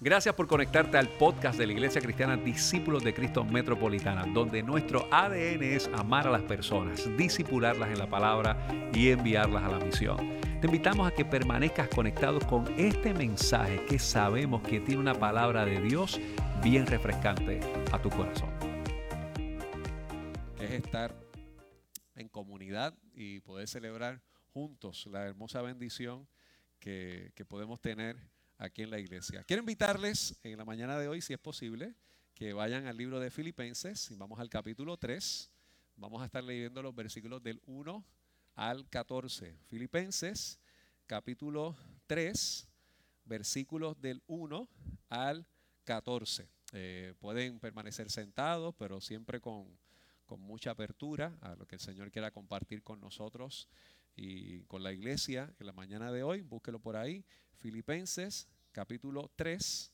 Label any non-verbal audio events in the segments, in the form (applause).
Gracias por conectarte al podcast de la Iglesia Cristiana Discípulos de Cristo Metropolitana, donde nuestro ADN es amar a las personas, disipularlas en la palabra y enviarlas a la misión. Te invitamos a que permanezcas conectado con este mensaje que sabemos que tiene una palabra de Dios bien refrescante a tu corazón. Es estar en comunidad y poder celebrar juntos la hermosa bendición que, que podemos tener aquí en la iglesia. Quiero invitarles en la mañana de hoy, si es posible, que vayan al libro de Filipenses y vamos al capítulo 3. Vamos a estar leyendo los versículos del 1 al 14. Filipenses, capítulo 3, versículos del 1 al 14. Eh, pueden permanecer sentados, pero siempre con, con mucha apertura a lo que el Señor quiera compartir con nosotros y con la iglesia en la mañana de hoy. Búsquelo por ahí. Filipenses capítulo 3,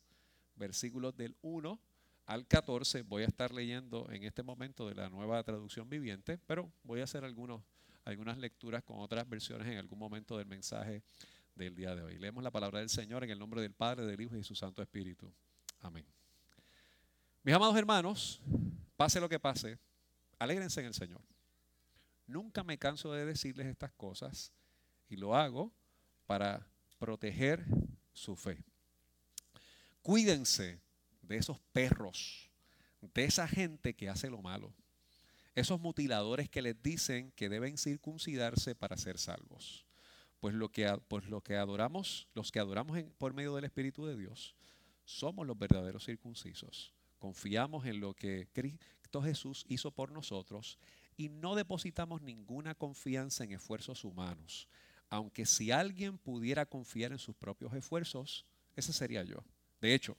versículos del 1 al 14. Voy a estar leyendo en este momento de la nueva traducción viviente, pero voy a hacer algunas lecturas con otras versiones en algún momento del mensaje del día de hoy. Leemos la palabra del Señor en el nombre del Padre, del Hijo y de su Santo Espíritu. Amén. Mis amados hermanos, pase lo que pase, alégrense en el Señor. Nunca me canso de decirles estas cosas y lo hago para proteger su fe. Cuídense de esos perros, de esa gente que hace lo malo, esos mutiladores que les dicen que deben circuncidarse para ser salvos. Pues lo que, pues lo que adoramos, los que adoramos por medio del Espíritu de Dios, somos los verdaderos circuncisos. Confiamos en lo que Cristo Jesús hizo por nosotros y no depositamos ninguna confianza en esfuerzos humanos. Aunque si alguien pudiera confiar en sus propios esfuerzos, ese sería yo. De hecho,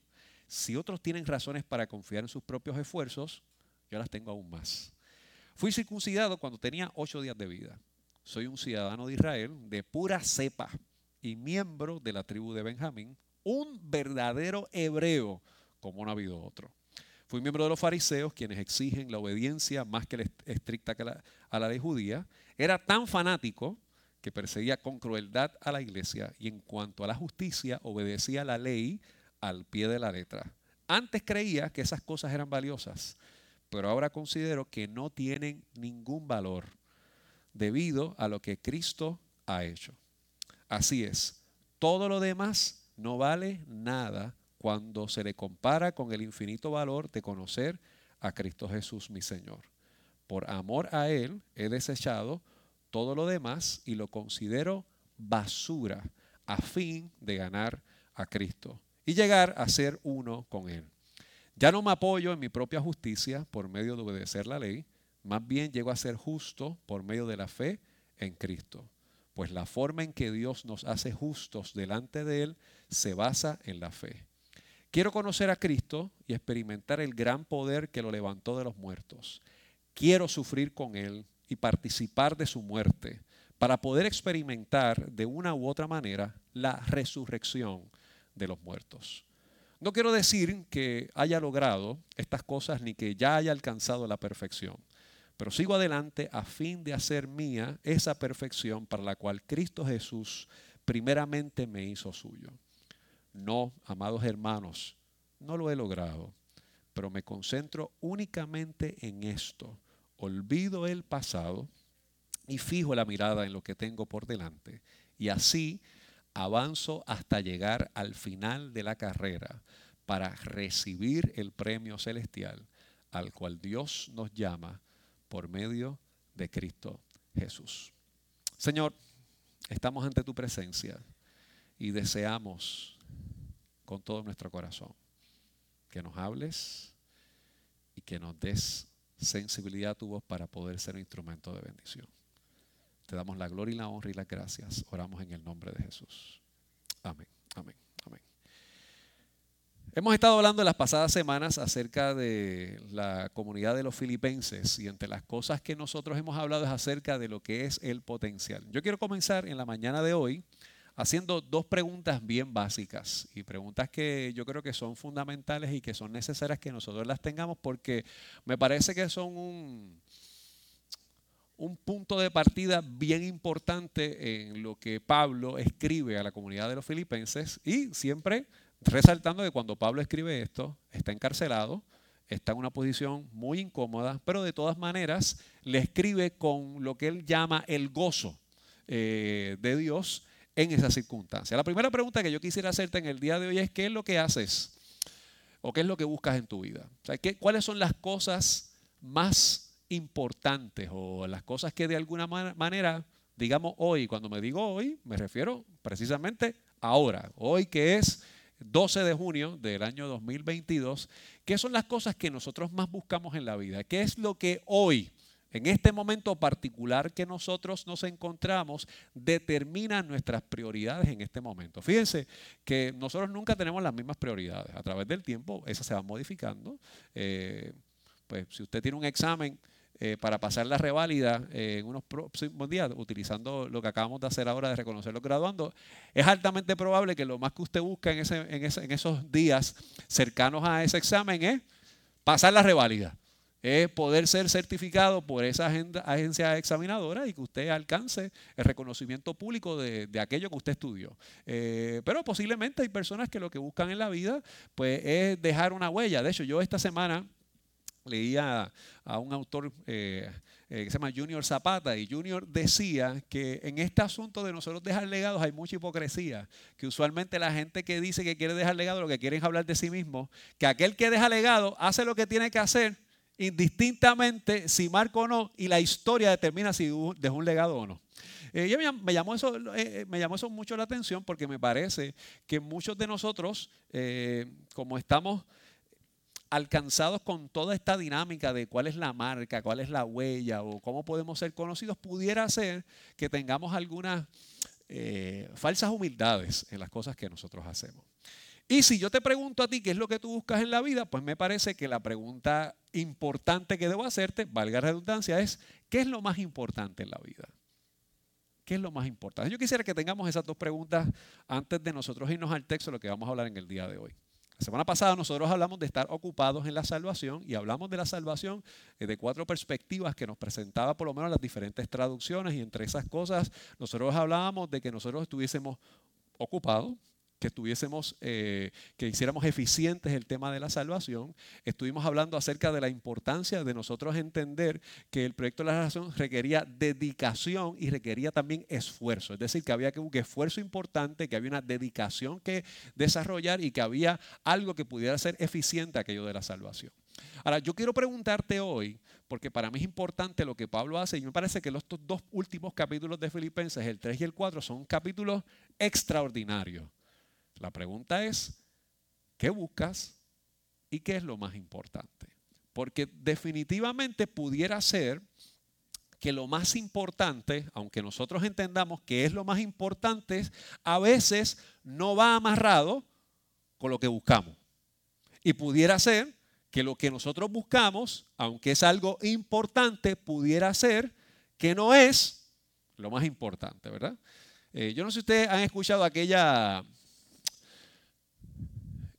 si otros tienen razones para confiar en sus propios esfuerzos, yo las tengo aún más. Fui circuncidado cuando tenía ocho días de vida. Soy un ciudadano de Israel de pura cepa y miembro de la tribu de Benjamín, un verdadero hebreo como no ha habido otro. Fui miembro de los fariseos, quienes exigen la obediencia más que estricta a la ley judía. Era tan fanático que perseguía con crueldad a la iglesia y en cuanto a la justicia obedecía la ley al pie de la letra. Antes creía que esas cosas eran valiosas, pero ahora considero que no tienen ningún valor debido a lo que Cristo ha hecho. Así es, todo lo demás no vale nada cuando se le compara con el infinito valor de conocer a Cristo Jesús mi Señor. Por amor a Él he desechado todo lo demás y lo considero basura a fin de ganar a Cristo y llegar a ser uno con Él. Ya no me apoyo en mi propia justicia por medio de obedecer la ley, más bien llego a ser justo por medio de la fe en Cristo. Pues la forma en que Dios nos hace justos delante de Él se basa en la fe. Quiero conocer a Cristo y experimentar el gran poder que lo levantó de los muertos. Quiero sufrir con Él y participar de su muerte para poder experimentar de una u otra manera la resurrección de los muertos. No quiero decir que haya logrado estas cosas ni que ya haya alcanzado la perfección, pero sigo adelante a fin de hacer mía esa perfección para la cual Cristo Jesús primeramente me hizo suyo. No, amados hermanos, no lo he logrado, pero me concentro únicamente en esto. Olvido el pasado y fijo la mirada en lo que tengo por delante. Y así avanzo hasta llegar al final de la carrera para recibir el premio celestial al cual Dios nos llama por medio de Cristo Jesús. Señor, estamos ante tu presencia y deseamos con todo nuestro corazón que nos hables y que nos des sensibilidad a tu voz para poder ser un instrumento de bendición. Te damos la gloria y la honra y las gracias. Oramos en el nombre de Jesús. Amén, amén, amén. Hemos estado hablando en las pasadas semanas acerca de la comunidad de los filipenses y entre las cosas que nosotros hemos hablado es acerca de lo que es el potencial. Yo quiero comenzar en la mañana de hoy haciendo dos preguntas bien básicas y preguntas que yo creo que son fundamentales y que son necesarias que nosotros las tengamos porque me parece que son un, un punto de partida bien importante en lo que Pablo escribe a la comunidad de los filipenses y siempre resaltando que cuando Pablo escribe esto, está encarcelado, está en una posición muy incómoda, pero de todas maneras le escribe con lo que él llama el gozo eh, de Dios en esa circunstancia. La primera pregunta que yo quisiera hacerte en el día de hoy es, ¿qué es lo que haces? ¿O qué es lo que buscas en tu vida? O sea, ¿qué, ¿Cuáles son las cosas más importantes o las cosas que de alguna manera, digamos hoy, cuando me digo hoy, me refiero precisamente ahora, hoy que es 12 de junio del año 2022, ¿qué son las cosas que nosotros más buscamos en la vida? ¿Qué es lo que hoy, en este momento particular que nosotros nos encontramos, determina nuestras prioridades en este momento? Fíjense que nosotros nunca tenemos las mismas prioridades. A través del tiempo, esas se van modificando. Eh, pues si usted tiene un examen eh, para pasar la reválida eh, en unos próximos días, utilizando lo que acabamos de hacer ahora de reconocer los es altamente probable que lo más que usted busca en, ese, en, en esos días cercanos a ese examen es pasar la reválida es poder ser certificado por esa agencia examinadora y que usted alcance el reconocimiento público de, aquello que usted estudió. Eh, pero posiblemente hay personas que lo que buscan en la vida pues, es dejar una huella. De hecho, yo esta semana leía a un autor eh, eh, que se llama Junior Zapata y Junior decía que en este asunto de nosotros dejar legados hay mucha hipocresía, que usualmente la gente que dice que quiere dejar legado lo que quieren es hablar de sí mismo, que aquel que deja legado hace lo que tiene que hacer indistintamente si marco o no y la historia determina si dejó un legado o no. Eh, me, llamó eso, me llamó eso mucho la atención porque me parece que muchos de nosotros, como estamos alcanzados con toda esta dinámica de cuál es la marca, cuál es la huella o cómo podemos ser conocidos, pudiera ser que tengamos algunas eh, falsas humildades en las cosas que nosotros hacemos. Y si yo te pregunto a ti qué es lo que tú buscas en la vida, pues me parece que la pregunta importante que debo hacerte, valga redundancia, es ¿qué es lo más importante en la vida? ¿Qué es lo más importante? Yo quisiera que tengamos esas dos preguntas antes de nosotros irnos al texto lo que vamos a hablar en el día de hoy. La semana pasada nosotros hablamos de estar ocupados en la salvación y hablamos de la salvación eh, de cuatro perspectivas que nos presentaba por lo menos las diferentes traducciones y entre esas cosas nosotros hablábamos de que nosotros estuviésemos ocupados que estuviésemos, eh, que hiciéramos eficientes el tema de la salvación. Estuvimos hablando acerca de la importancia de nosotros entender que el proyecto de la salvación requería dedicación y requería también esfuerzo. Es decir, que había un esfuerzo importante, que había una dedicación que desarrollar y que había algo que pudiera ser eficiente aquello de la salvación. Ahora, yo quiero preguntarte hoy, porque para mí es importante lo que Pablo hace, y me parece que los dos últimos capítulos de Filipenses, el 3 y el 4, son capítulos extraordinarios. La pregunta es, ¿qué buscas y qué es lo más importante? Porque definitivamente pudiera ser que lo más importante, aunque nosotros entendamos que es lo más importante, a veces no va amarrado con lo que buscamos. Y pudiera ser que lo que nosotros buscamos, aunque es algo importante, pudiera ser que no es lo más importante, ¿verdad? Eh, yo no sé si ustedes han escuchado aquella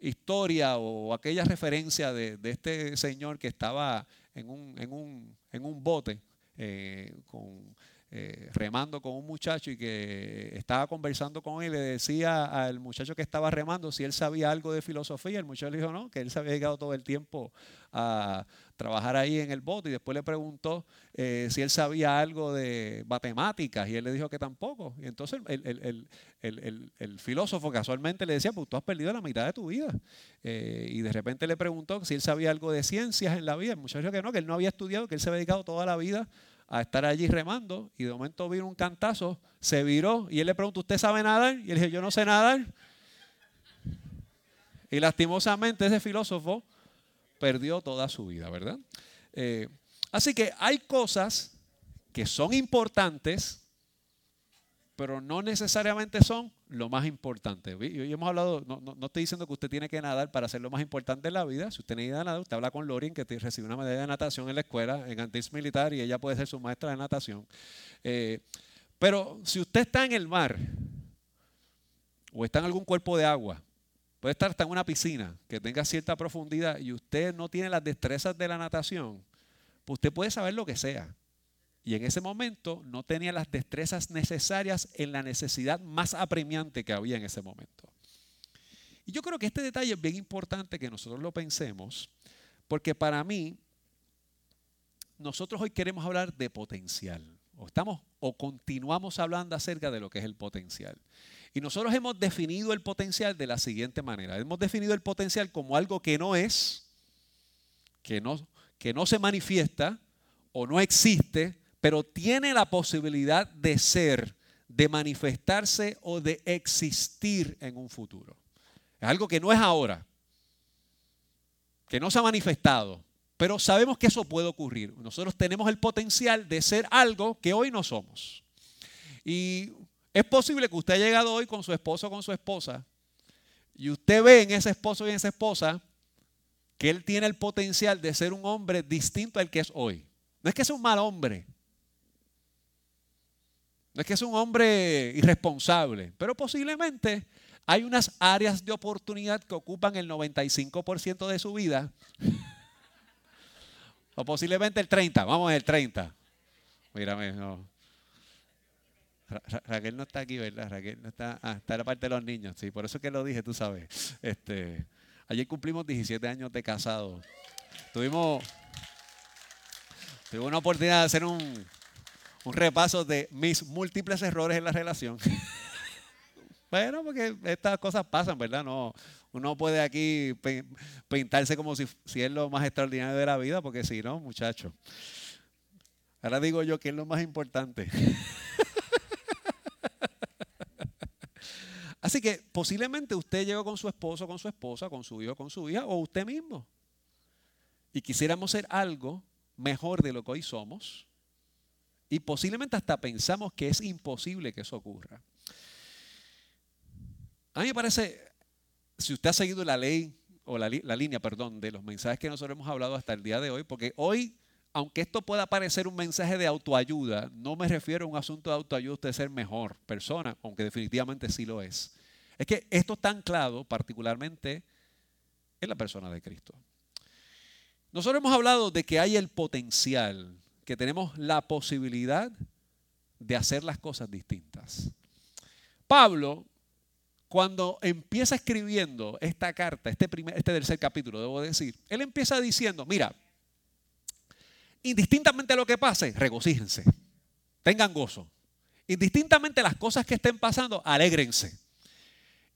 historia o aquella referencia de, este señor que estaba en un, en un, en un bote eh, con, eh, remando con un muchacho y que estaba conversando con él le decía al muchacho que estaba remando si él sabía algo de filosofía. El muchacho le dijo no, que él se había llegado todo el tiempo a trabajar ahí en el bote y después le preguntó eh, si él sabía algo de matemáticas y él le dijo que tampoco. Y entonces el, el, filósofo casualmente le decía, pues tú has perdido la mitad de tu vida. Eh, y de repente le preguntó si él sabía algo de ciencias en la vida. El muchacho dijo que no, que él no había estudiado, que él se había dedicado toda la vida a estar allí remando y de momento vino un cantazo, se viró y él le preguntó, ¿usted sabe nadar? Y él dijo, yo no sé nadar. Y lastimosamente ese filósofo perdió toda su vida, ¿verdad? Eh, así que hay cosas que son importantes, pero no necesariamente son lo más importante. Y hemos hablado, no, no, estoy diciendo que usted tiene que nadar para hacer lo más importante en la vida. Si usted necesita nadar, usted habla con Lorin, que recibió una medalla de natación en la escuela, en Antis Militar, y ella puede ser su maestra de natación. Eh, pero si usted está en el mar, o está en algún cuerpo de agua, puede estar hasta en una piscina que tenga cierta profundidad y usted no tiene las destrezas de la natación, pues usted puede saber lo que sea. Y en ese momento no tenía las destrezas necesarias en la necesidad más apremiante que había en ese momento. Y yo creo que este detalle es bien importante que nosotros lo pensemos, porque para mí, nosotros hoy queremos hablar de potencial. O estamos o continuamos hablando acerca de lo que es el potencial. Y nosotros hemos definido el potencial de la siguiente manera. Hemos definido el potencial como algo que no es, que no, que no se manifiesta o no existe, pero tiene la posibilidad de ser, de manifestarse o de existir en un futuro. Es algo que no es ahora, que no se ha manifestado, pero sabemos que eso puede ocurrir. Nosotros tenemos el potencial de ser algo que hoy no somos. Y es posible que usted haya llegado hoy con su esposo o con su esposa y usted ve en ese esposo y en esa esposa que él tiene el potencial de ser un hombre distinto al que es hoy. No es que sea un mal hombre, no es que es un hombre irresponsable, pero posiblemente hay unas áreas de oportunidad que ocupan el 95% de su vida. (laughs) o posiblemente el 30, vamos el 30. Mírame. Raquel no está aquí, ¿verdad? Raquel no está, ah, está en la parte de los niños, sí, por eso es que lo dije, tú sabes. Este, ayer cumplimos 17 años de casado. Tuvimos, tuvimos una oportunidad de hacer un, un repaso de mis múltiples errores en la relación. (laughs) bueno, porque estas cosas pasan, ¿verdad? No, uno puede aquí pintarse como si, si es lo más extraordinario de la vida, porque si no, muchacho. Ahora digo yo que es lo más importante. (laughs) Así que posiblemente usted llegó con su esposo, con su esposa, con su hijo, con su hija, o usted mismo. Y quisiéramos ser algo mejor de lo que hoy somos. Y posiblemente hasta pensamos que es imposible que eso ocurra. A mí me parece, si usted ha seguido la ley o la, línea, perdón, de los mensajes que nosotros hemos hablado hasta el día de hoy, porque hoy, aunque esto pueda parecer un mensaje de autoayuda, no me refiero a un asunto de autoayuda usted ser mejor persona, aunque definitivamente sí lo es. Es que esto está anclado particularmente en la persona de Cristo. Nosotros hemos hablado de que hay el potencial que tenemos la posibilidad de hacer las cosas distintas. Pablo, cuando empieza escribiendo esta carta, este, primer, este tercer capítulo, debo decir, él empieza diciendo, mira, indistintamente lo que pase, regocíjense, tengan gozo. Indistintamente las cosas que estén pasando, alégrense.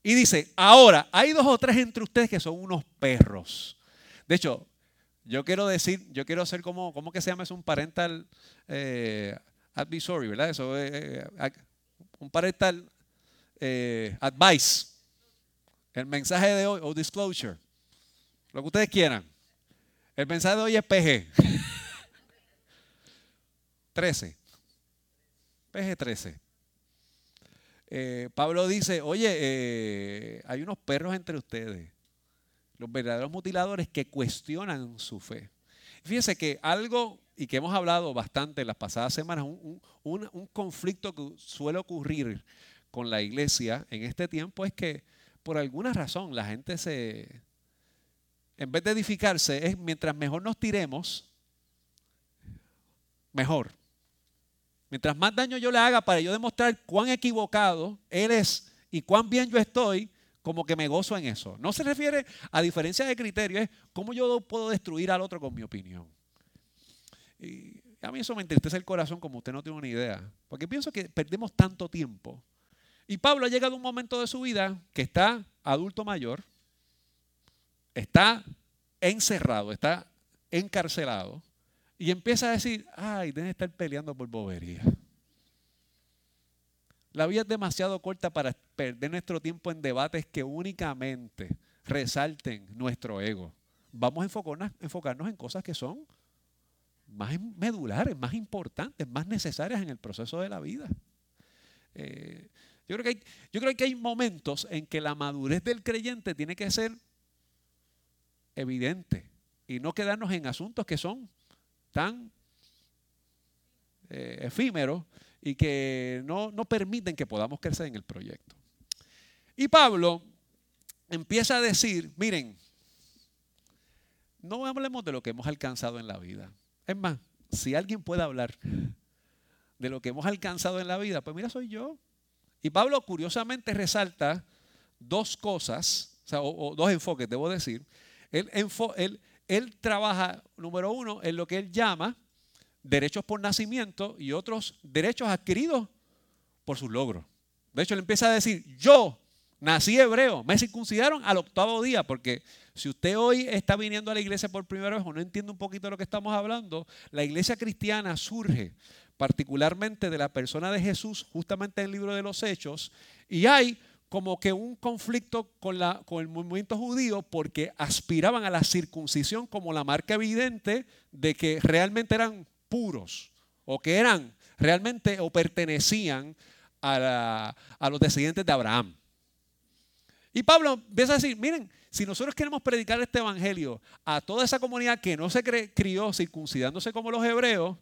Y dice, ahora, hay dos o tres entre ustedes que son unos perros. De hecho, yo quiero decir, yo quiero hacer como, ¿cómo que se llama? Es un parental eh, advisory, ¿verdad? Eso es eh, un parental eh, advice. El mensaje de hoy, o disclosure. Lo que ustedes quieran. El mensaje de hoy es PG. 13. PG 13. Pablo dice, oye, hay unos perros entre ustedes los verdaderos mutiladores que cuestionan su fe. Fíjense que algo, y que hemos hablado bastante en las pasadas semanas, un, conflicto que suele ocurrir con la iglesia en este tiempo es que por alguna razón la gente se, en vez de edificarse, es mientras mejor nos tiremos, mejor. Mientras más daño yo le haga para yo demostrar cuán equivocado él es y cuán bien yo estoy, como que me gozo en eso. No se refiere a diferencia de criterio, es cómo yo puedo destruir al otro con mi opinión. Y a mí eso me entristece el corazón como usted no tiene una idea, porque pienso que perdemos tanto tiempo. Y Pablo ha llegado a un momento de su vida que está adulto mayor, está encerrado, está encarcelado, y empieza a decir, ay, deben estar peleando por bobería. La vida es demasiado corta para perder nuestro tiempo en debates que únicamente resalten nuestro ego. Vamos a enfocarnos, en cosas que son más medulares, más importantes, más necesarias en el proceso de la vida. Eh, yo, creo que hay, yo creo que hay momentos en que la madurez del creyente tiene que ser evidente y no quedarnos en asuntos que son tan eh, efímeros y que no, no permiten que podamos crecer en el proyecto. Y Pablo empieza a decir, miren, no hablemos de lo que hemos alcanzado en la vida. Es más, si alguien puede hablar de lo que hemos alcanzado en la vida, pues mira, soy yo. Y Pablo curiosamente resalta dos cosas o, dos enfoques, debo decir. Él, él, él trabaja, número uno, en lo que él llama derechos por nacimiento y otros derechos adquiridos por sus logros. De hecho, él empieza a decir, yo nací hebreo, me circuncidaron al octavo día, porque si usted hoy está viniendo a la iglesia por primera vez o no entiende un poquito de lo que estamos hablando, la iglesia cristiana surge particularmente de la persona de Jesús, justamente en el libro de los Hechos, y hay como que un conflicto con, el movimiento judío porque aspiraban a la circuncisión como la marca evidente de que realmente eran puros o que eran realmente o pertenecían a los descendientes de Abraham. Y Pablo empieza a decir, miren, si nosotros queremos predicar este evangelio a toda esa comunidad que no se crió circuncidándose como los hebreos,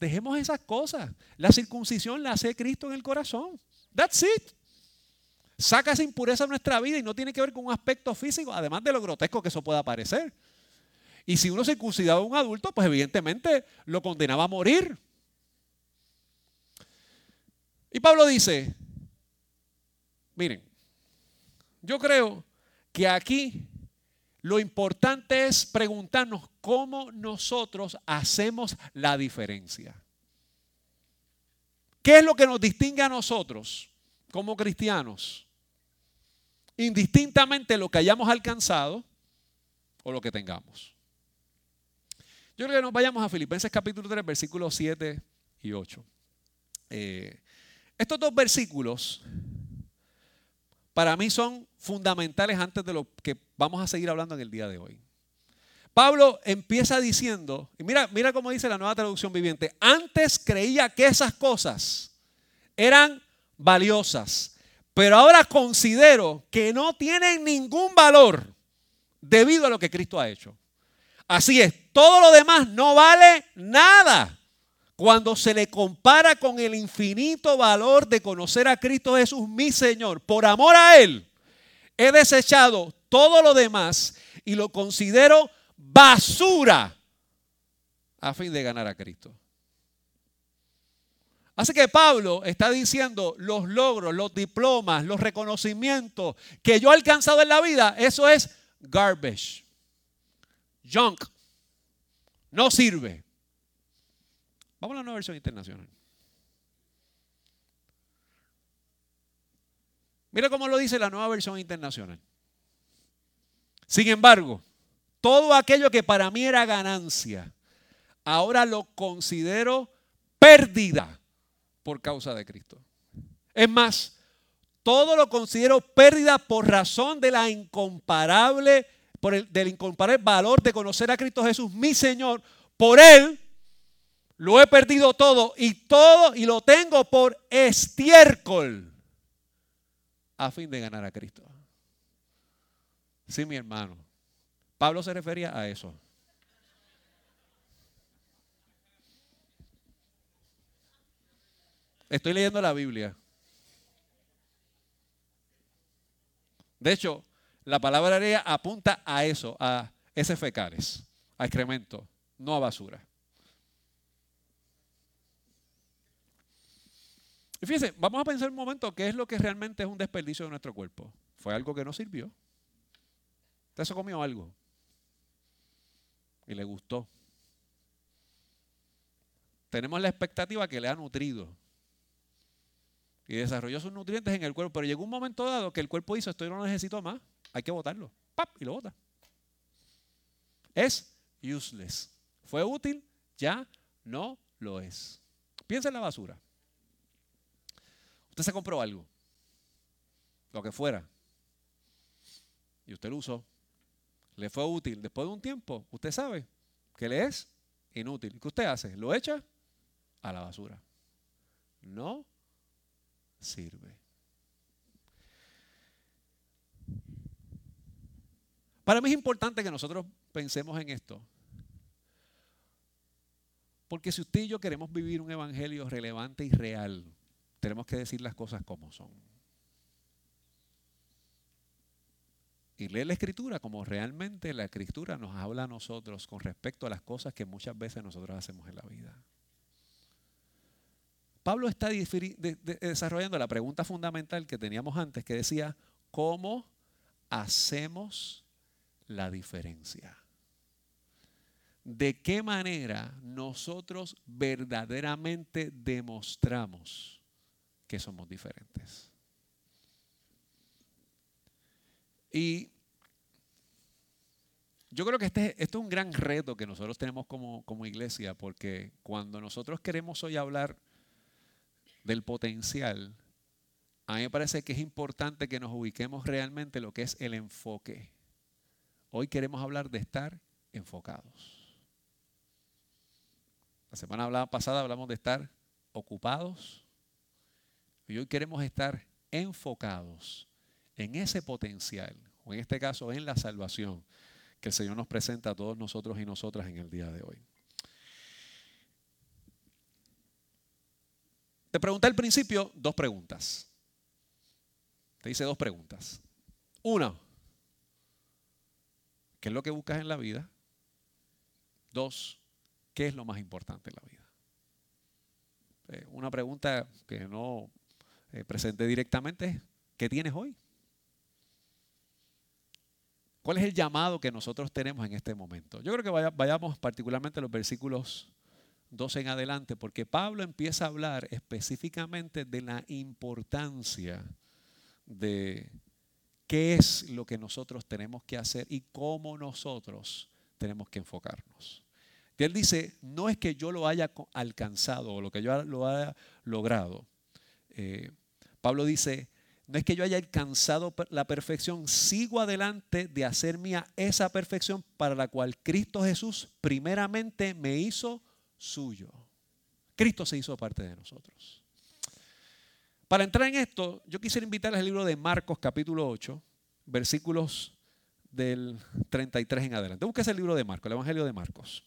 dejemos esas cosas. La circuncisión la hace Cristo en el corazón. That's it. Saca esa impureza de nuestra vida y no tiene que ver con un aspecto físico, además de lo grotesco que eso pueda parecer. Y si uno circuncidaba a un adulto, pues evidentemente lo condenaba a morir. Y Pablo dice, miren, yo creo que aquí lo importante es preguntarnos cómo nosotros hacemos la diferencia. ¿Qué es lo que nos distingue a nosotros como cristianos? Indistintamente lo que hayamos alcanzado o lo que tengamos. Yo creo que nos vayamos a Filipenses capítulo 3, versículos 7 y 8. Eh, estos dos versículos para mí son fundamentales antes de lo que vamos a seguir hablando en el día de hoy. Pablo empieza diciendo, y mira, mira cómo dice la nueva traducción viviente, antes creía que esas cosas eran valiosas, pero ahora considero que no tienen ningún valor debido a lo que Cristo ha hecho. Así es, todo lo demás no vale nada cuando se le compara con el infinito valor de conocer a Cristo Jesús, mi Señor, por amor a Él, he desechado todo lo demás y lo considero basura a fin de ganar a Cristo. Así que Pablo está diciendo los logros, los diplomas, los reconocimientos que yo he alcanzado en la vida, eso es garbage, junk, no sirve. Vamos a la nueva versión internacional. Mira cómo lo dice la nueva versión internacional. Sin embargo, todo aquello que para mí era ganancia, ahora lo considero pérdida por causa de Cristo. Es más, todo lo considero pérdida por razón de la incomparable, por el, del incomparable valor de conocer a Cristo Jesús, mi Señor. Por Él lo he perdido todo y todo y lo tengo por estiércol a fin de ganar a Cristo. Sí, mi hermano. Pablo se refería a eso. Estoy leyendo la Biblia. De hecho, la palabra apunta a eso, a ese fecales, a excremento, no a basura. Y fíjense, vamos a pensar un momento qué es lo que realmente es un desperdicio de nuestro cuerpo. Fue algo que no sirvió. Usted se comió algo y le gustó. Tenemos la expectativa que le ha nutrido y desarrolló sus nutrientes en el cuerpo, pero llegó un momento dado que el cuerpo dice, esto yo no necesito más, hay que botarlo. ¡Pap! Y lo bota. Es useless. Fue útil, ya no lo es. Piensa en la basura. Usted se compró algo, lo que fuera, y usted lo usó, le fue útil. Después de un tiempo, usted sabe que le es inútil. ¿Qué usted hace? Lo echa a la basura. No sirve. Para mí es importante que nosotros pensemos en esto. Porque si usted y yo queremos vivir un evangelio relevante y real, tenemos que decir las cosas como son. Y leer la escritura como realmente la escritura nos habla a nosotros con respecto a las cosas que muchas veces nosotros hacemos en la vida. Pablo está desarrollando la pregunta fundamental que teníamos antes, que decía, ¿cómo hacemos la diferencia? ¿De qué manera nosotros verdaderamente demostramos que somos diferentes? Y yo creo que este, es un gran reto que nosotros tenemos como, como iglesia, porque cuando nosotros queremos hoy hablar del potencial, a mí me parece que es importante que nos ubiquemos realmente lo que es el enfoque. Hoy queremos hablar de estar enfocados. La semana pasada hablamos de estar ocupados y hoy queremos estar enfocados en ese potencial, o en este caso en la salvación que el Señor nos presenta a todos nosotros y nosotras en el día de hoy. Te pregunté al principio dos preguntas. Te hice dos preguntas. Una, ¿qué es lo que buscas en la vida? Dos, ¿qué es lo más importante en la vida? Eh, una pregunta que no eh, presenté directamente, ¿qué tienes hoy? ¿Cuál es el llamado que nosotros tenemos en este momento? Yo creo que vayamos particularmente a los versículos 12 en adelante, porque Pablo empieza a hablar específicamente de la importancia de qué es lo que nosotros tenemos que hacer y cómo nosotros tenemos que enfocarnos. Y él dice, no es que yo lo haya alcanzado o lo que yo lo haya logrado. Eh, Pablo dice, no es que yo haya alcanzado la perfección, sigo adelante de hacer mía esa perfección para la cual Cristo Jesús primeramente me hizo suyo. Cristo se hizo parte de nosotros. Para entrar en esto, yo quisiera invitarles al libro de Marcos capítulo 8, versículos del 33 en adelante. Busque el libro de Marcos, el Evangelio de Marcos.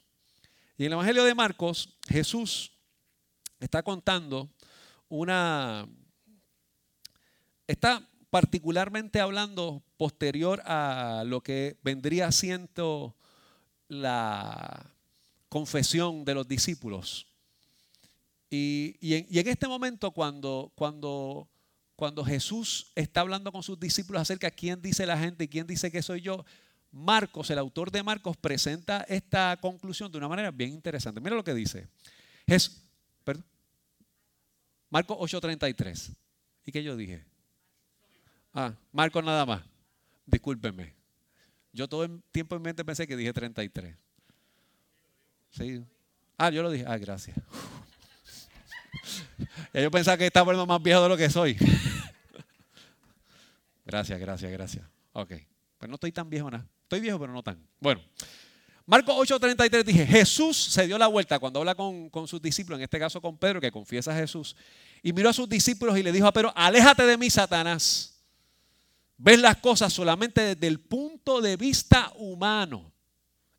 Y en el Evangelio de Marcos, Jesús está contando una Está particularmente hablando posterior a lo que vendría siendo la confesión de los discípulos. Y, en, este momento, cuando, Jesús está hablando con sus discípulos acerca de quién dice la gente y quién dice que soy yo, Marcos, el autor de Marcos, presenta esta conclusión de una manera bien interesante. Mira lo que dice. Marcos 8:33. ¿Y qué yo dije? Ah, Marco nada más. Discúlpenme. Yo todo el tiempo en mente pensé que dije 33. Sí. Ah, yo lo dije. Ah, gracias. (laughs) yo pensaba que estaba poniendo más viejo de lo que soy. (laughs) gracias, gracias, gracias. Ok. Pues no estoy tan viejo nada. Estoy viejo, pero no tan. Bueno. Marcos 8:33 dije, Jesús se dio la vuelta cuando habla con, con, sus discípulos, en este caso con Pedro, que confiesa a Jesús, y miró a sus discípulos y le dijo a Pedro, aléjate de mí, Satanás ves las cosas solamente desde el punto de vista humano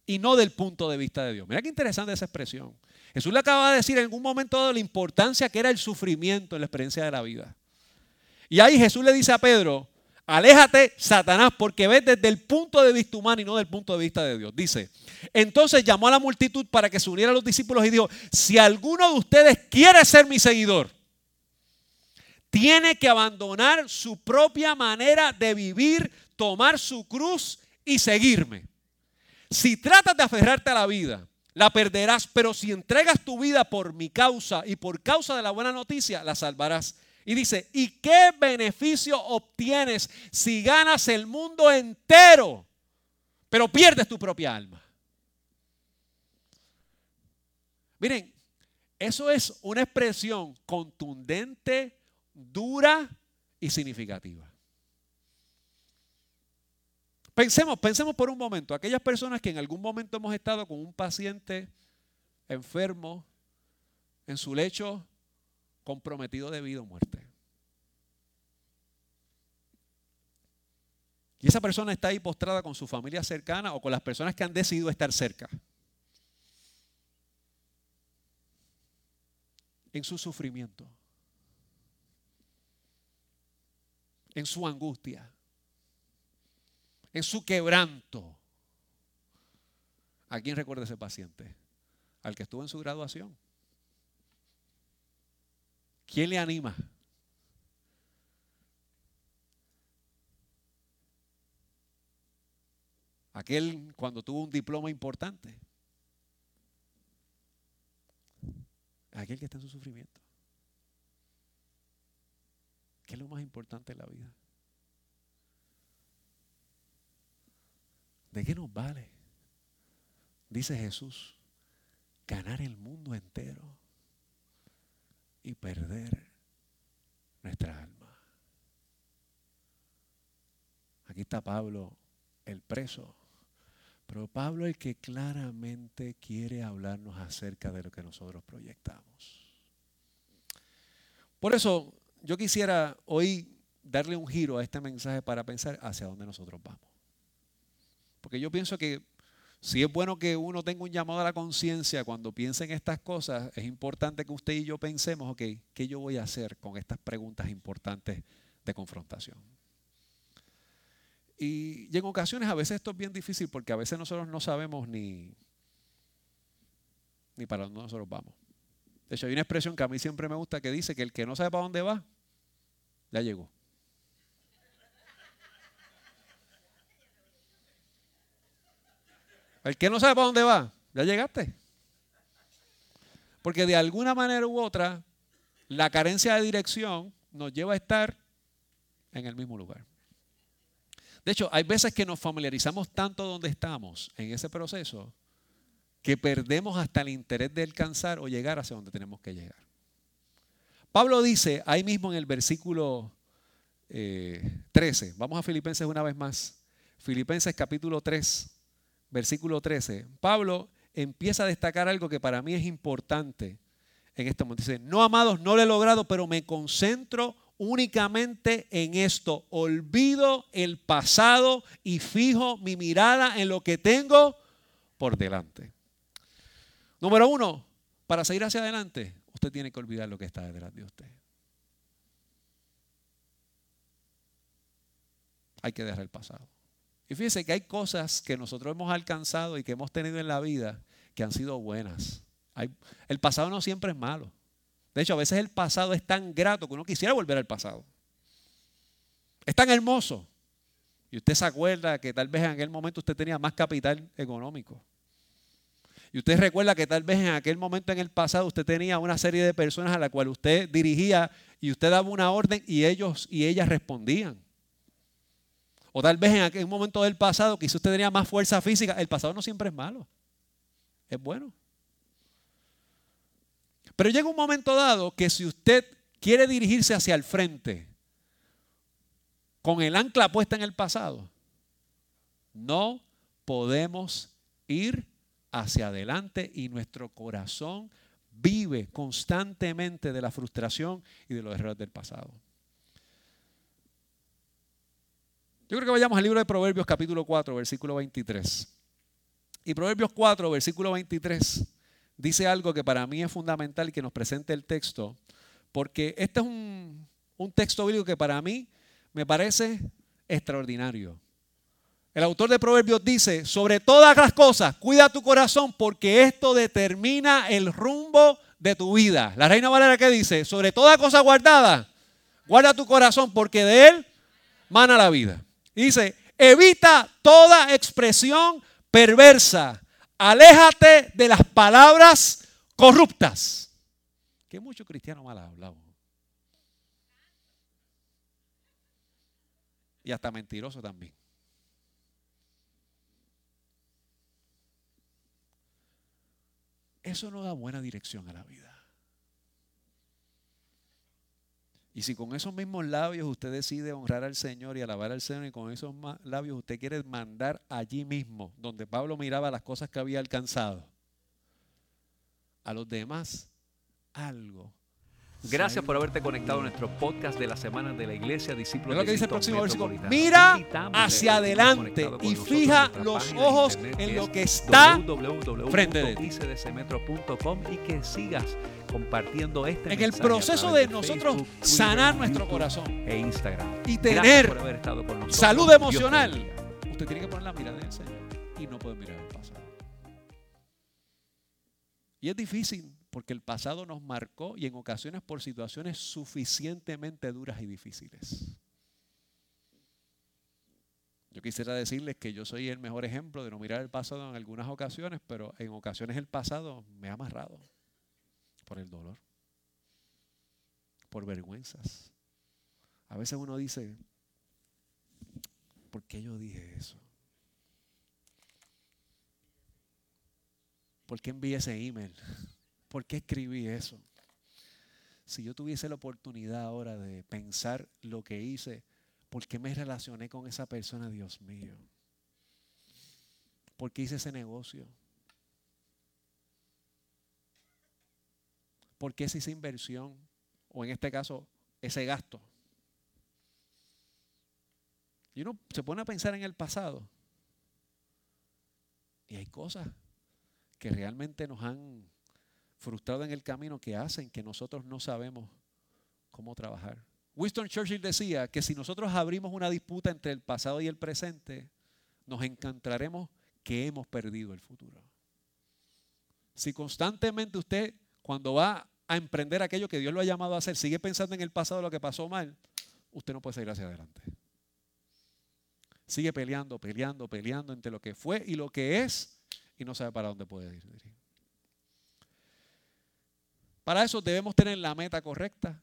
y no del punto de vista de Dios. Mira qué interesante esa expresión. Jesús le acaba de decir en algún momento de la importancia que era el sufrimiento en la experiencia de la vida. Y ahí Jesús le dice a Pedro, aléjate, Satanás, porque ves desde el punto de vista humano y no del punto de vista de Dios. Dice, entonces llamó a la multitud para que se uniera a los discípulos y dijo, si alguno de ustedes quiere ser mi seguidor, tiene que abandonar su propia manera de vivir, tomar su cruz y seguirme. Si tratas de aferrarte a la vida, la perderás, pero si entregas tu vida por mi causa y por causa de la buena noticia, la salvarás. Y dice, ¿y qué beneficio obtienes si ganas el mundo entero, pero pierdes tu propia alma? Miren, eso es una expresión contundente, dura y significativa. Pensemos, pensemos por un momento, aquellas personas que en algún momento hemos estado con un paciente enfermo en su lecho comprometido de vida o muerte. Y esa persona está ahí postrada con su familia cercana o con las personas que han decidido estar cerca. En su sufrimiento. En su angustia, en su quebranto. ¿A quién recuerda ese paciente? Al que estuvo en su graduación. ¿Quién le anima? Aquel cuando tuvo un diploma importante. Aquel que está en su sufrimiento. ¿Qué es lo más importante en la vida? ¿De qué nos vale? Dice Jesús, ganar el mundo entero y perder nuestra alma. Aquí está Pablo, el preso. Pero Pablo el que claramente quiere hablarnos acerca de lo que nosotros proyectamos. Por eso yo quisiera hoy darle un giro a este mensaje para pensar hacia dónde nosotros vamos. Porque yo pienso que si es bueno que uno tenga un llamado a la conciencia cuando piense en estas cosas, es importante que usted y yo pensemos, ok, ¿qué yo voy a hacer con estas preguntas importantes de confrontación? Y, y en ocasiones a veces esto es bien difícil porque a veces nosotros no sabemos ni, ni para dónde nosotros vamos. De hecho, hay una expresión que a mí siempre me gusta que dice que el que no sabe para dónde va, ya llegó. El que no sabe para dónde va, ya llegaste. Porque de alguna manera u otra, la carencia de dirección nos lleva a estar en el mismo lugar. De hecho, hay veces que nos familiarizamos tanto donde estamos en ese proceso que perdemos hasta el interés de alcanzar o llegar hacia donde tenemos que llegar. Pablo dice ahí mismo en el versículo 13, eh, vamos a Filipenses una vez más, Filipenses capítulo 3, versículo 13, Pablo empieza a destacar algo que para mí es importante en este momento. Dice, no amados, no lo he logrado, pero me concentro únicamente en esto. Olvido el pasado y fijo mi mirada en lo que tengo por delante. Número uno, para seguir hacia adelante, usted tiene que olvidar lo que está detrás de usted. Hay que dejar el pasado. Y fíjense que hay cosas que nosotros hemos alcanzado y que hemos tenido en la vida que han sido buenas. el pasado no siempre es malo. De hecho, a veces el pasado es tan grato que uno quisiera volver al pasado. Es tan hermoso. Y usted se acuerda que tal vez en aquel momento usted tenía más capital económico. Y usted recuerda que tal vez en aquel momento en el pasado usted tenía una serie de personas a las cuales usted dirigía y usted daba una orden y ellos y ellas respondían. O tal vez en aquel momento del pasado, quizás usted tenía más fuerza física. El pasado no siempre es malo. Es bueno. Pero llega un momento dado que si usted quiere dirigirse hacia el frente con el ancla puesta en el pasado, no podemos ir hacia adelante y nuestro corazón vive constantemente de la frustración y de los errores del pasado. Yo creo que vayamos al libro de Proverbios capítulo 4, versículo 23. Y Proverbios 4, versículo 23, dice algo que para mí es fundamental y que nos presente el texto, porque este es un, un texto bíblico que para mí me parece extraordinario. El autor de Proverbios dice, sobre todas las cosas, cuida tu corazón porque esto determina el rumbo de tu vida. La Reina Valera que dice, sobre toda cosa guardada, guarda tu corazón porque de él mana la vida dice, evita toda expresión perversa. Aléjate de las palabras corruptas. Que mucho cristiano mal hablado. Y hasta mentiroso también. Eso no da buena dirección a la vida. Y si con esos mismos labios usted decide honrar al Señor y alabar al Señor y con esos labios usted quiere mandar allí mismo, donde Pablo miraba las cosas que había alcanzado, a los demás algo Gracias por haberte conectado a nuestro podcast de la semana de la Iglesia Discípulos lo que dice el próximo versículo. Mira hacia adelante y fija los ojos en lo que está frente de ti. y que sigas compartiendo este En el proceso de nosotros sanar nuestro corazón. e Instagram. Y tener salud emocional, usted tiene que poner la mirada en el Señor y no puede mirar el pasado. Y es difícil porque el pasado nos marcó y en ocasiones por situaciones suficientemente duras y difíciles. Yo quisiera decirles que yo soy el mejor ejemplo de no mirar el pasado en algunas ocasiones, pero en ocasiones el pasado me ha amarrado por el dolor, por vergüenzas. A veces uno dice, ¿por qué yo dije eso? ¿Por qué envié ese email? ¿Por qué escribí eso? Si yo tuviese la oportunidad ahora de pensar lo que hice, ¿por qué me relacioné con esa persona, Dios mío? ¿Por qué hice ese negocio? ¿Por qué hice esa inversión? O en este caso, ese gasto. Y uno se pone a pensar en el pasado. Y hay cosas que realmente nos han frustrado en el camino que hacen que nosotros no sabemos cómo trabajar. Winston Churchill decía que si nosotros abrimos una disputa entre el pasado y el presente, nos encontraremos que hemos perdido el futuro. Si constantemente usted, cuando va a emprender aquello que Dios lo ha llamado a hacer, sigue pensando en el pasado, lo que pasó mal, usted no puede seguir hacia adelante. Sigue peleando, peleando, peleando entre lo que fue y lo que es y no sabe para dónde puede ir. Para eso debemos tener la meta correcta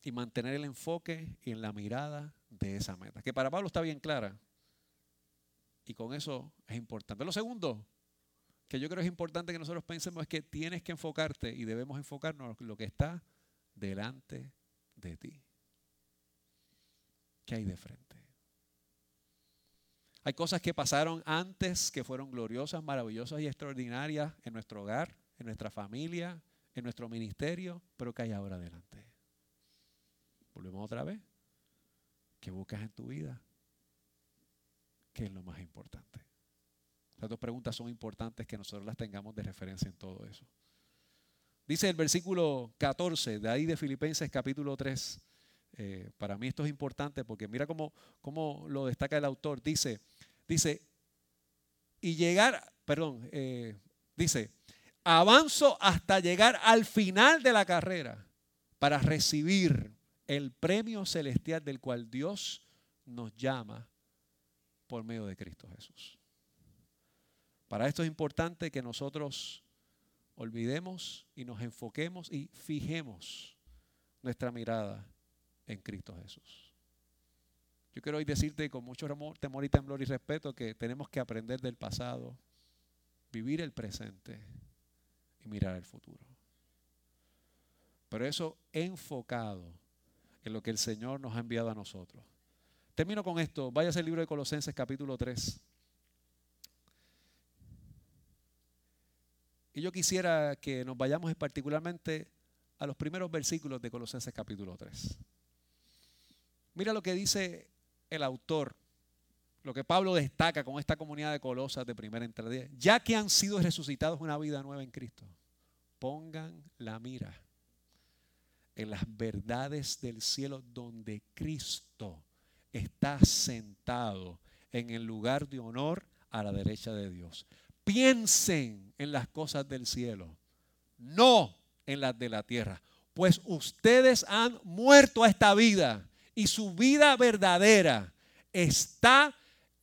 y mantener el enfoque y en la mirada de esa meta, que para Pablo está bien clara. Y con eso es importante. Lo segundo que yo creo es importante que nosotros pensemos es que tienes que enfocarte y debemos enfocarnos en lo que está delante de ti. ¿Qué hay de frente? Hay cosas que pasaron antes que fueron gloriosas, maravillosas y extraordinarias en nuestro hogar, en nuestra familia, en nuestro ministerio, pero que hay ahora adelante. Volvemos otra vez. ¿Qué buscas en tu vida? ¿Qué es lo más importante? Las dos preguntas son importantes que nosotros las tengamos de referencia en todo eso. Dice el versículo 14 de ahí de Filipenses capítulo 3. Eh, para mí esto es importante porque mira cómo, cómo lo destaca el autor. Dice, dice, y llegar, perdón, eh, dice, avanzo hasta llegar al final de la carrera para recibir el premio celestial del cual Dios nos llama por medio de Cristo Jesús. Para esto es importante que nosotros olvidemos y nos enfoquemos y fijemos nuestra mirada en Cristo Jesús. Yo quiero hoy decirte con mucho temor y temblor y respeto que tenemos que aprender del pasado, vivir el presente y mirar el futuro. Pero eso enfocado en lo que el Señor nos ha enviado a nosotros. Termino con esto. Váyase al libro de Colosenses capítulo 3. Y yo quisiera que nos vayamos particularmente a los primeros versículos de Colosenses capítulo 3. Mira lo que dice el autor, lo que Pablo destaca con esta comunidad de Colosas de primera entre Ya que han sido resucitados una vida nueva en Cristo, pongan la mira en las verdades del cielo donde Cristo está sentado en el lugar de honor a la derecha de Dios. Piensen en las cosas del cielo, no en las de la tierra, pues ustedes han muerto a esta vida y su vida verdadera está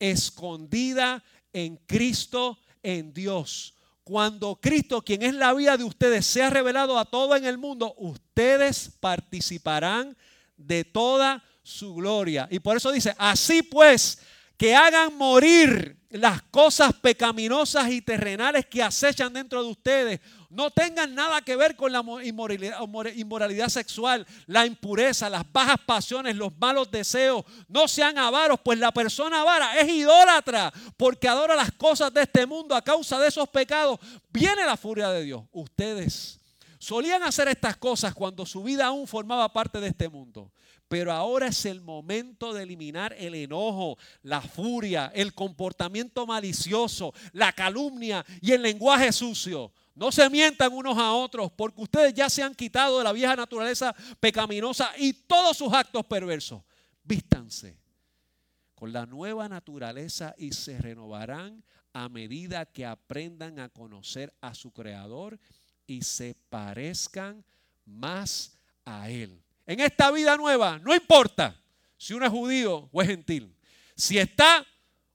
escondida en Cristo, en Dios. Cuando Cristo, quien es la vida de ustedes, sea revelado a todo en el mundo, ustedes participarán de toda su gloria. Y por eso dice, así pues, que hagan morir las cosas pecaminosas y terrenales que acechan dentro de ustedes. No tengan nada que ver con la inmoralidad, sexual, la impureza, las bajas pasiones, los malos deseos. No sean avaros, pues la persona avara es idólatra porque adora las cosas de este mundo. A causa de esos pecados viene la furia de Dios. Ustedes solían hacer estas cosas cuando su vida aún formaba parte de este mundo. Pero ahora es el momento de eliminar el enojo, la furia, el comportamiento malicioso, la calumnia y el lenguaje sucio. No se mientan unos a otros porque ustedes ya se han quitado de la vieja naturaleza pecaminosa y todos sus actos perversos. Vístanse con la nueva naturaleza y se renovarán a medida que aprendan a conocer a su Creador y se parezcan más a Él. En esta vida nueva, no importa si uno es judío o es gentil, si está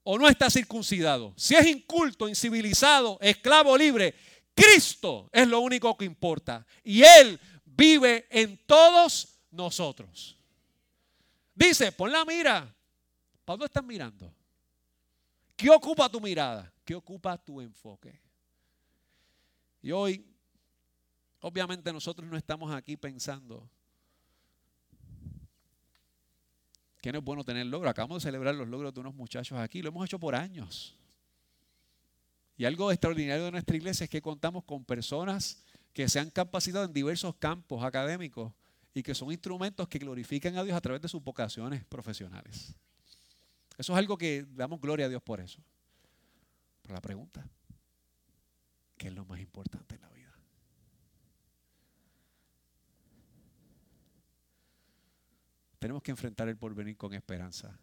o no está circuncidado, si es inculto, incivilizado, esclavo libre, Cristo es lo único que importa. Y Él vive en todos nosotros. Dice, pon la mira. ¿Para dónde estás mirando? ¿Qué ocupa tu mirada? ¿Qué ocupa tu enfoque? Y hoy, obviamente nosotros no estamos aquí pensando que no es bueno tener logros. Acabamos de celebrar los logros de unos muchachos aquí. Lo hemos hecho por años. Y algo extraordinario de nuestra iglesia es que contamos con personas que se han capacitado en diversos campos académicos y que son instrumentos que glorifican a Dios a través de sus vocaciones profesionales. Eso es algo que damos gloria a Dios por eso. Pero la pregunta, ¿qué es lo más importante en la vida? Tenemos que enfrentar el porvenir con esperanza,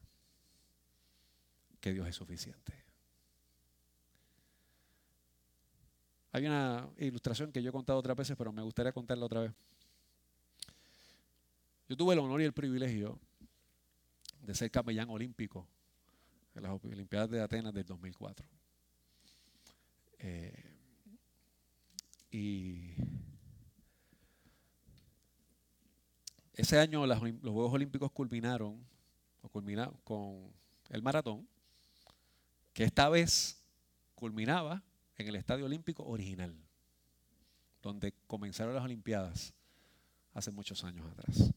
que Dios es suficiente. Hay una ilustración que yo he contado otras veces, pero me gustaría contarla otra vez. Yo tuve el honor y el privilegio de ser capellán olímpico en las Olimpiadas de Atenas del 2004. Eh, y ese año los Juegos Olímpicos culminaron, culminaron con el maratón, que esta vez culminaba en el Estadio Olímpico original, donde comenzaron las Olimpiadas hace muchos años atrás.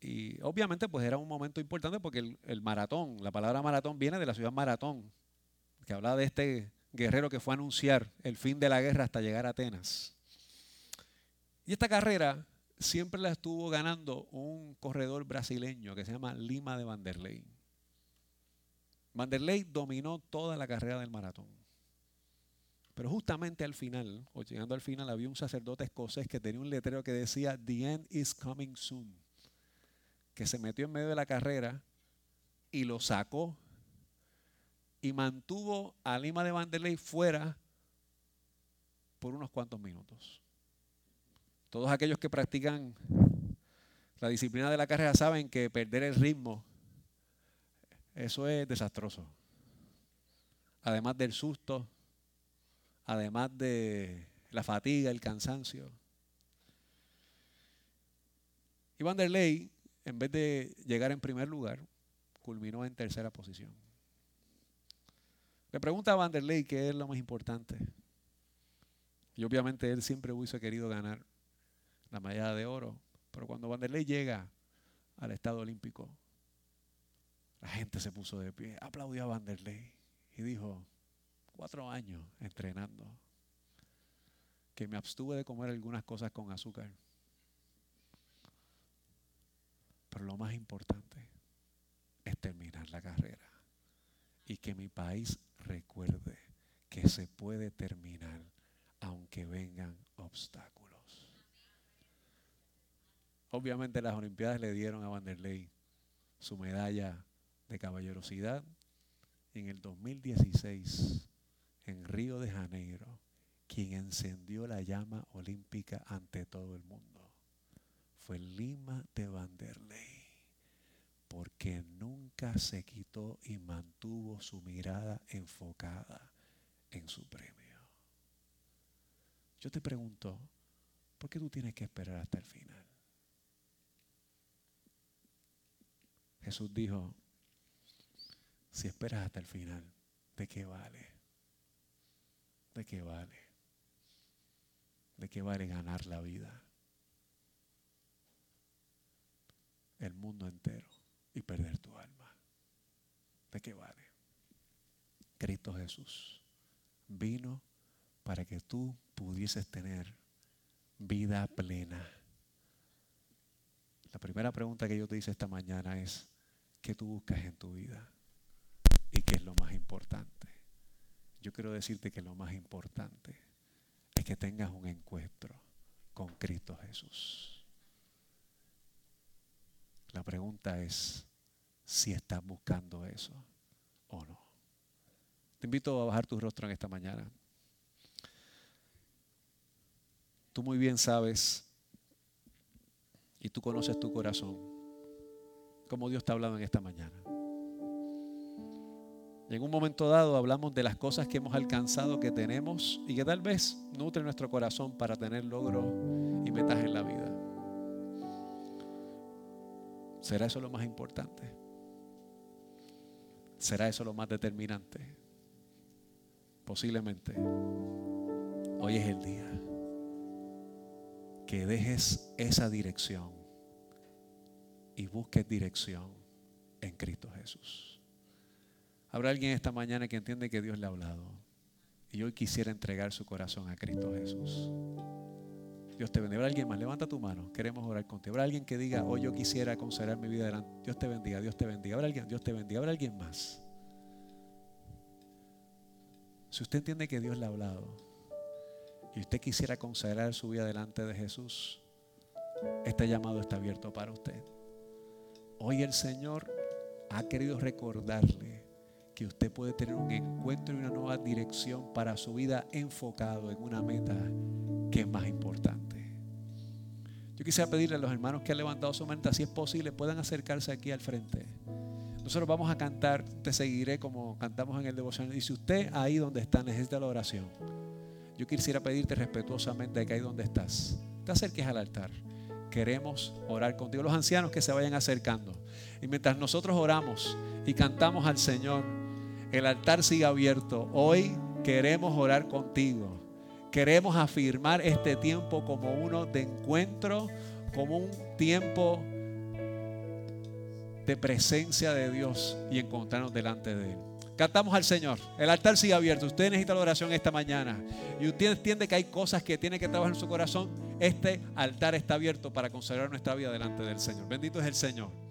Y obviamente pues era un momento importante porque el, maratón, la palabra maratón viene de la ciudad Maratón, que habla de este guerrero que fue a anunciar el fin de la guerra hasta llegar a Atenas. Y esta carrera siempre la estuvo ganando un corredor brasileño que se llama Lima de Vanderlei. Vanderlei dominó toda la carrera del maratón. Pero justamente al final, o llegando al final, había un sacerdote escocés que tenía un letrero que decía, The end is coming soon. Que se metió en medio de la carrera y lo sacó y mantuvo a Lima de Vanderlei fuera por unos cuantos minutos. Todos aquellos que practican la disciplina de la carrera saben que perder el ritmo eso es desastroso. Además del susto, además de la fatiga, el cansancio. Y Vanderlei, en vez de llegar en primer lugar, culminó en tercera posición. Le pregunta a Vanderlei qué es lo más importante. Y obviamente él siempre hubiese querido ganar la medalla de oro. Pero cuando Vanderlei llega al estado olímpico, la gente se puso de pie, aplaudió a Vanderlei y dijo, cuatro años entrenando, que me abstuve de comer algunas cosas con azúcar. Pero lo más importante es terminar la carrera y que mi país recuerde que se puede terminar aunque vengan obstáculos. Obviamente las Olimpiadas le dieron a Vanderlei su medalla de caballerosidad en el 2016 en Río de Janeiro, quien encendió la llama olímpica ante todo el mundo fue Lima de Vanderlei, porque nunca se quitó y mantuvo su mirada enfocada en su premio. Yo te pregunto, ¿por qué tú tienes que esperar hasta el final? Jesús dijo, si esperas hasta el final, ¿de qué vale? ¿De qué vale? ¿De qué vale ganar la vida? El mundo entero y perder tu alma. ¿De qué vale? Cristo Jesús vino para que tú pudieses tener vida plena. La primera pregunta que yo te hice esta mañana es, ¿qué tú buscas en tu vida? Y qué es lo más importante. Yo quiero decirte que lo más importante es que tengas un encuentro con Cristo Jesús. La pregunta es si estás buscando eso o no. Te invito a bajar tu rostro en esta mañana. Tú muy bien sabes y tú conoces tu corazón como Dios está hablando en esta mañana. En un momento dado hablamos de las cosas que hemos alcanzado, que tenemos y que tal vez nutren nuestro corazón para tener logros y metas en la vida. ¿Será eso lo más importante? ¿Será eso lo más determinante? Posiblemente. Hoy es el día que dejes esa dirección y busques dirección en Cristo Jesús. Habrá alguien esta mañana que entiende que Dios le ha hablado y hoy quisiera entregar su corazón a Cristo Jesús. Dios te bendiga. Habrá alguien más, levanta tu mano, queremos orar contigo. Habrá alguien que diga, hoy yo quisiera consagrar mi vida delante. Dios te bendiga, Dios te bendiga. Habrá alguien, Dios te bendiga. Habrá alguien más. Si usted entiende que Dios le ha hablado y usted quisiera consagrar su vida delante de Jesús, este llamado está abierto para usted. Hoy el Señor ha querido recordarle que usted puede tener un encuentro y una nueva dirección para su vida enfocado en una meta que es más importante. Yo quisiera pedirle a los hermanos que han levantado su mano, si es posible, puedan acercarse aquí al frente. Nosotros vamos a cantar, te seguiré como cantamos en el devocional. Y si usted ahí donde está necesita la oración, yo quisiera pedirte respetuosamente que ahí donde estás, te acerques al altar. Queremos orar contigo. Los ancianos que se vayan acercando. Y mientras nosotros oramos y cantamos al Señor, el altar sigue abierto. Hoy queremos orar contigo. Queremos afirmar este tiempo como uno de encuentro, como un tiempo de presencia de Dios y encontrarnos delante de Él. Cantamos al Señor. El altar sigue abierto. Usted necesita la oración esta mañana. Y usted entiende que hay cosas que tiene que trabajar en su corazón. Este altar está abierto para consagrar nuestra vida delante del Señor. Bendito es el Señor.